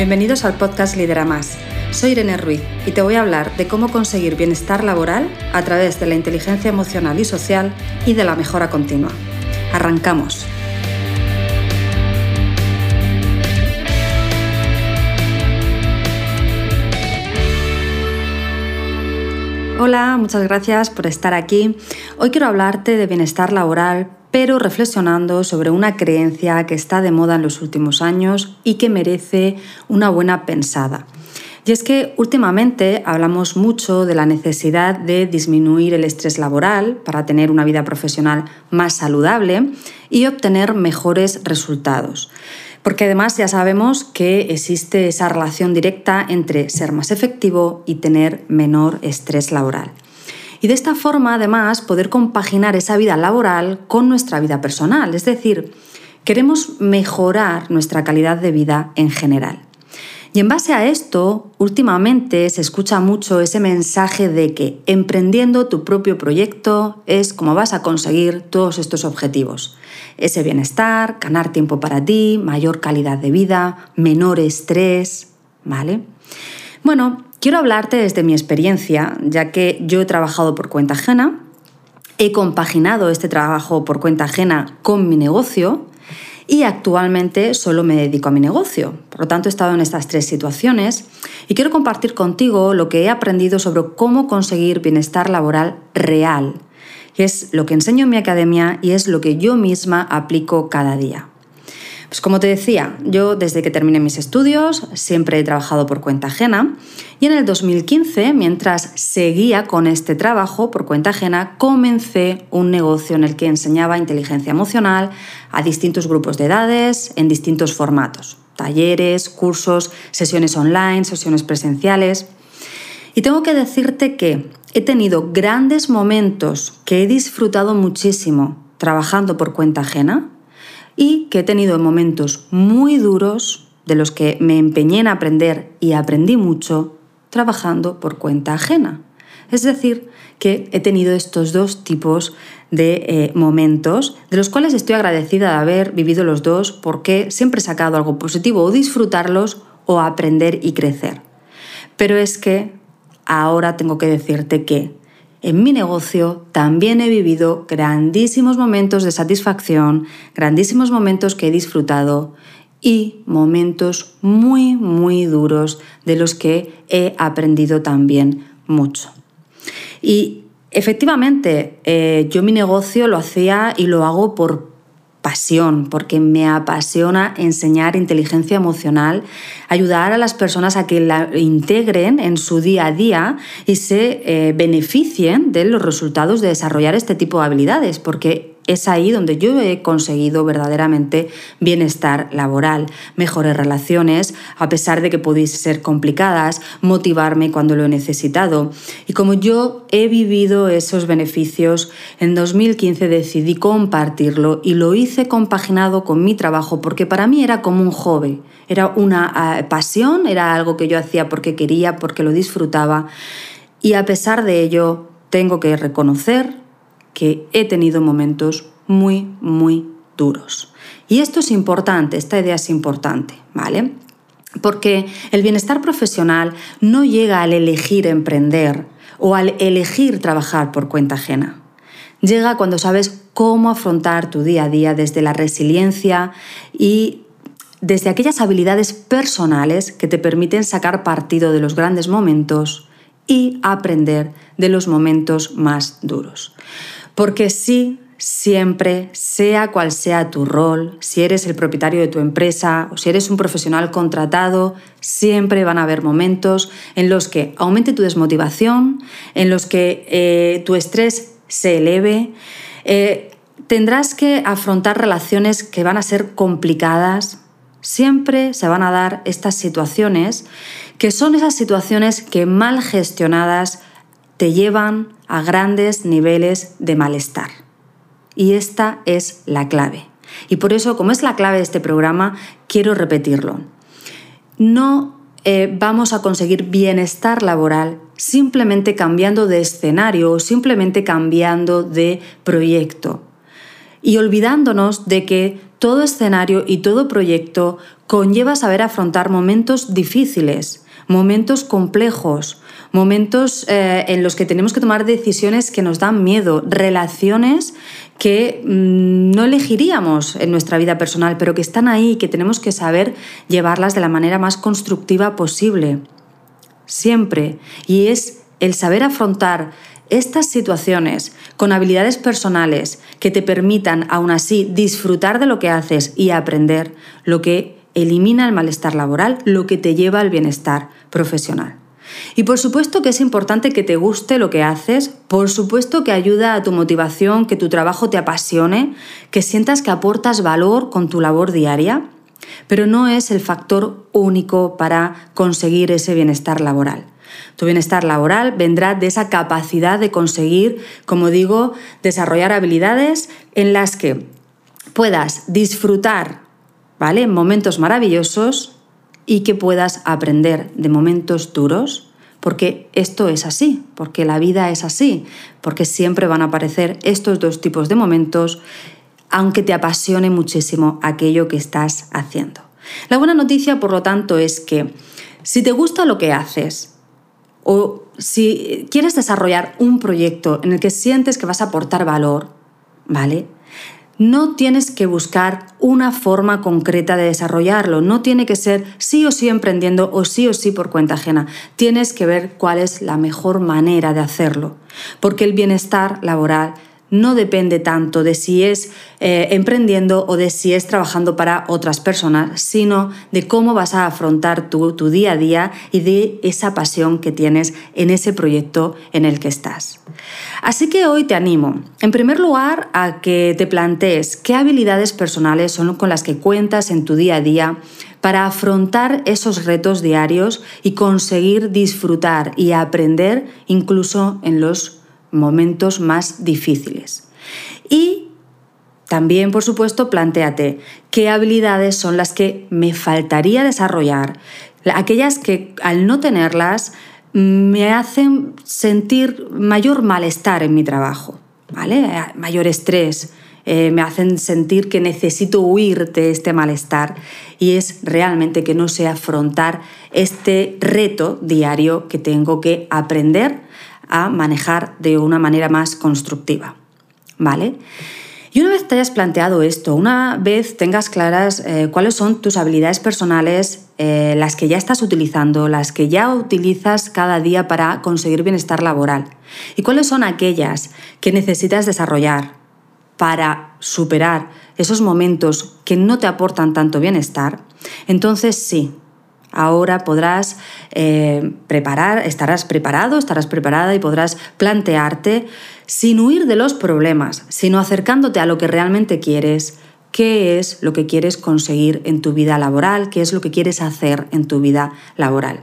Bienvenidos al podcast Lidera Más. Soy Irene Ruiz y te voy a hablar de cómo conseguir bienestar laboral a través de la inteligencia emocional y social y de la mejora continua. Arrancamos. Hola, muchas gracias por estar aquí. Hoy quiero hablarte de bienestar laboral, pero reflexionando sobre una creencia que está de moda en los últimos años y que merece una buena pensada. Y es que últimamente hablamos mucho de la necesidad de disminuir el estrés laboral para tener una vida profesional más saludable y obtener mejores resultados. Porque además ya sabemos que existe esa relación directa entre ser más efectivo y tener menor estrés laboral y de esta forma además poder compaginar esa vida laboral con nuestra vida personal, es decir, queremos mejorar nuestra calidad de vida en general. Y en base a esto, últimamente se escucha mucho ese mensaje de que emprendiendo tu propio proyecto es como vas a conseguir todos estos objetivos. Ese bienestar, ganar tiempo para ti, mayor calidad de vida, menor estrés, ¿vale? Bueno, Quiero hablarte desde mi experiencia, ya que yo he trabajado por cuenta ajena, he compaginado este trabajo por cuenta ajena con mi negocio y actualmente solo me dedico a mi negocio. Por lo tanto, he estado en estas tres situaciones y quiero compartir contigo lo que he aprendido sobre cómo conseguir bienestar laboral real, es lo que enseño en mi academia y es lo que yo misma aplico cada día. Pues como te decía, yo desde que terminé mis estudios siempre he trabajado por cuenta ajena y en el 2015, mientras seguía con este trabajo por cuenta ajena, comencé un negocio en el que enseñaba inteligencia emocional a distintos grupos de edades en distintos formatos, talleres, cursos, sesiones online, sesiones presenciales. Y tengo que decirte que he tenido grandes momentos que he disfrutado muchísimo trabajando por cuenta ajena y que he tenido momentos muy duros de los que me empeñé en aprender y aprendí mucho trabajando por cuenta ajena. Es decir, que he tenido estos dos tipos de eh, momentos, de los cuales estoy agradecida de haber vivido los dos porque siempre he sacado algo positivo o disfrutarlos o aprender y crecer. Pero es que ahora tengo que decirte que en mi negocio también he vivido grandísimos momentos de satisfacción, grandísimos momentos que he disfrutado y momentos muy, muy duros de los que he aprendido también mucho. Y efectivamente, eh, yo mi negocio lo hacía y lo hago por pasión, porque me apasiona enseñar inteligencia emocional, ayudar a las personas a que la integren en su día a día y se eh, beneficien de los resultados de desarrollar este tipo de habilidades, porque es ahí donde yo he conseguido verdaderamente bienestar laboral, mejores relaciones, a pesar de que pudiesen ser complicadas, motivarme cuando lo he necesitado. Y como yo he vivido esos beneficios, en 2015 decidí compartirlo y lo hice compaginado con mi trabajo porque para mí era como un hobby, era una ah, pasión, era algo que yo hacía porque quería, porque lo disfrutaba. Y a pesar de ello, tengo que reconocer que he tenido momentos muy, muy duros. Y esto es importante, esta idea es importante, ¿vale? Porque el bienestar profesional no llega al elegir emprender o al elegir trabajar por cuenta ajena. Llega cuando sabes cómo afrontar tu día a día desde la resiliencia y desde aquellas habilidades personales que te permiten sacar partido de los grandes momentos y aprender de los momentos más duros. Porque sí, siempre, sea cual sea tu rol, si eres el propietario de tu empresa o si eres un profesional contratado, siempre van a haber momentos en los que aumente tu desmotivación, en los que eh, tu estrés se eleve. Eh, tendrás que afrontar relaciones que van a ser complicadas. Siempre se van a dar estas situaciones que son esas situaciones que mal gestionadas te llevan a grandes niveles de malestar. Y esta es la clave. Y por eso, como es la clave de este programa, quiero repetirlo. No eh, vamos a conseguir bienestar laboral simplemente cambiando de escenario o simplemente cambiando de proyecto. y olvidándonos de que todo escenario y todo proyecto conlleva saber afrontar momentos difíciles, momentos complejos, momentos eh, en los que tenemos que tomar decisiones que nos dan miedo, relaciones que mm, no elegiríamos en nuestra vida personal, pero que están ahí y que tenemos que saber llevarlas de la manera más constructiva posible. Siempre. Y es el saber afrontar estas situaciones con habilidades personales que te permitan aún así disfrutar de lo que haces y aprender lo que elimina el malestar laboral, lo que te lleva al bienestar profesional. Y por supuesto que es importante que te guste lo que haces, por supuesto que ayuda a tu motivación, que tu trabajo te apasione, que sientas que aportas valor con tu labor diaria, pero no es el factor único para conseguir ese bienestar laboral. Tu bienestar laboral vendrá de esa capacidad de conseguir, como digo, desarrollar habilidades en las que puedas disfrutar, ¿vale? Momentos maravillosos y que puedas aprender de momentos duros, porque esto es así, porque la vida es así, porque siempre van a aparecer estos dos tipos de momentos, aunque te apasione muchísimo aquello que estás haciendo. La buena noticia, por lo tanto, es que si te gusta lo que haces, o si quieres desarrollar un proyecto en el que sientes que vas a aportar valor, ¿vale? No tienes que buscar una forma concreta de desarrollarlo, no tiene que ser sí o sí emprendiendo o sí o sí por cuenta ajena. Tienes que ver cuál es la mejor manera de hacerlo, porque el bienestar laboral no depende tanto de si es eh, emprendiendo o de si es trabajando para otras personas, sino de cómo vas a afrontar tu, tu día a día y de esa pasión que tienes en ese proyecto en el que estás. Así que hoy te animo, en primer lugar, a que te plantees qué habilidades personales son con las que cuentas en tu día a día para afrontar esos retos diarios y conseguir disfrutar y aprender incluso en los momentos más difíciles. Y también, por supuesto, planteate qué habilidades son las que me faltaría desarrollar, aquellas que al no tenerlas me hacen sentir mayor malestar en mi trabajo, ¿vale? Mayor estrés, eh, me hacen sentir que necesito huir de este malestar y es realmente que no sé afrontar este reto diario que tengo que aprender a manejar de una manera más constructiva. ¿Vale? Y una vez te hayas planteado esto, una vez tengas claras eh, cuáles son tus habilidades personales, eh, las que ya estás utilizando, las que ya utilizas cada día para conseguir bienestar laboral, y cuáles son aquellas que necesitas desarrollar para superar esos momentos que no te aportan tanto bienestar, entonces sí, Ahora podrás eh, preparar, estarás preparado, estarás preparada y podrás plantearte sin huir de los problemas, sino acercándote a lo que realmente quieres, qué es lo que quieres conseguir en tu vida laboral, qué es lo que quieres hacer en tu vida laboral.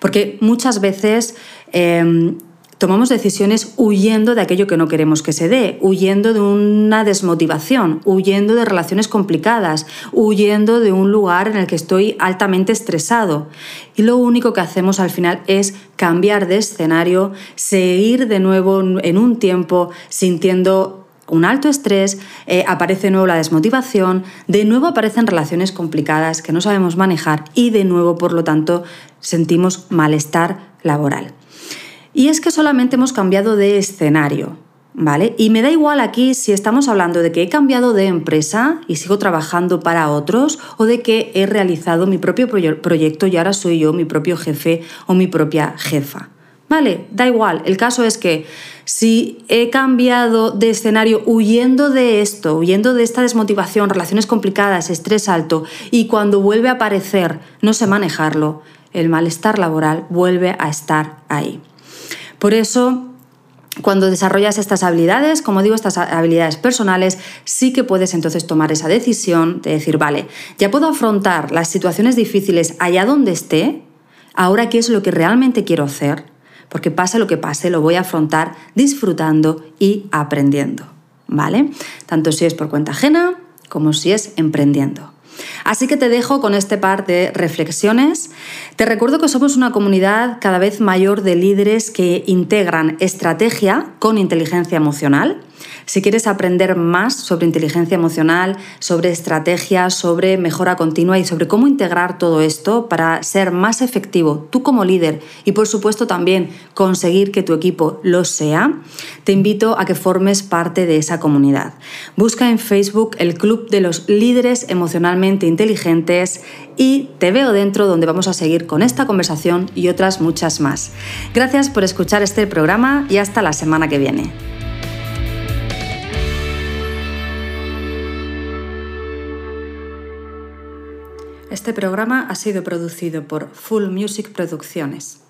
Porque muchas veces em, tomamos decisiones huyendo de aquello que no queremos que se dé, huyendo de una desmotivación, huyendo de relaciones complicadas, huyendo de un lugar en el que estoy altamente estresado. Y lo único que hacemos al final es cambiar de escenario, seguir de nuevo en un tiempo sintiendo un alto estrés, eh, aparece de nuevo la desmotivación, de nuevo aparecen relaciones complicadas que no sabemos manejar y de nuevo, por lo tanto, sentimos malestar laboral. Y es que solamente hemos cambiado de escenario, ¿vale? Y me da igual aquí si estamos hablando de que he cambiado de empresa y sigo trabajando para otros o de que he realizado mi propio proyecto y ahora soy yo mi propio jefe o mi propia jefa. Vale, da igual. El caso es que si he cambiado de escenario huyendo de esto, huyendo de esta desmotivación, relaciones complicadas, estrés alto, y cuando vuelve a aparecer no sé manejarlo, el malestar laboral vuelve a estar ahí. Por eso, cuando desarrollas estas habilidades, como digo, estas habilidades personales, sí que puedes entonces tomar esa decisión de decir, vale, ya puedo afrontar las situaciones difíciles allá donde esté, ahora qué es lo que realmente quiero hacer, porque pase lo que pase, lo voy a afrontar disfrutando y aprendiendo, ¿vale? Tanto si es por cuenta ajena como si es emprendiendo. Así que te dejo con este par de reflexiones. Te recuerdo que somos una comunidad cada vez mayor de líderes que integran estrategia con inteligencia emocional. Si quieres aprender más sobre inteligencia emocional, sobre estrategia, sobre mejora continua y sobre cómo integrar todo esto para ser más efectivo tú como líder y por supuesto también conseguir que tu equipo lo sea, te invito a que formes parte de esa comunidad. Busca en Facebook el Club de los Líderes Emocionalmente Inteligentes y te veo dentro donde vamos a seguir con esta conversación y otras muchas más. Gracias por escuchar este programa y hasta la semana que viene. Este programa ha sido producido por Full Music Producciones.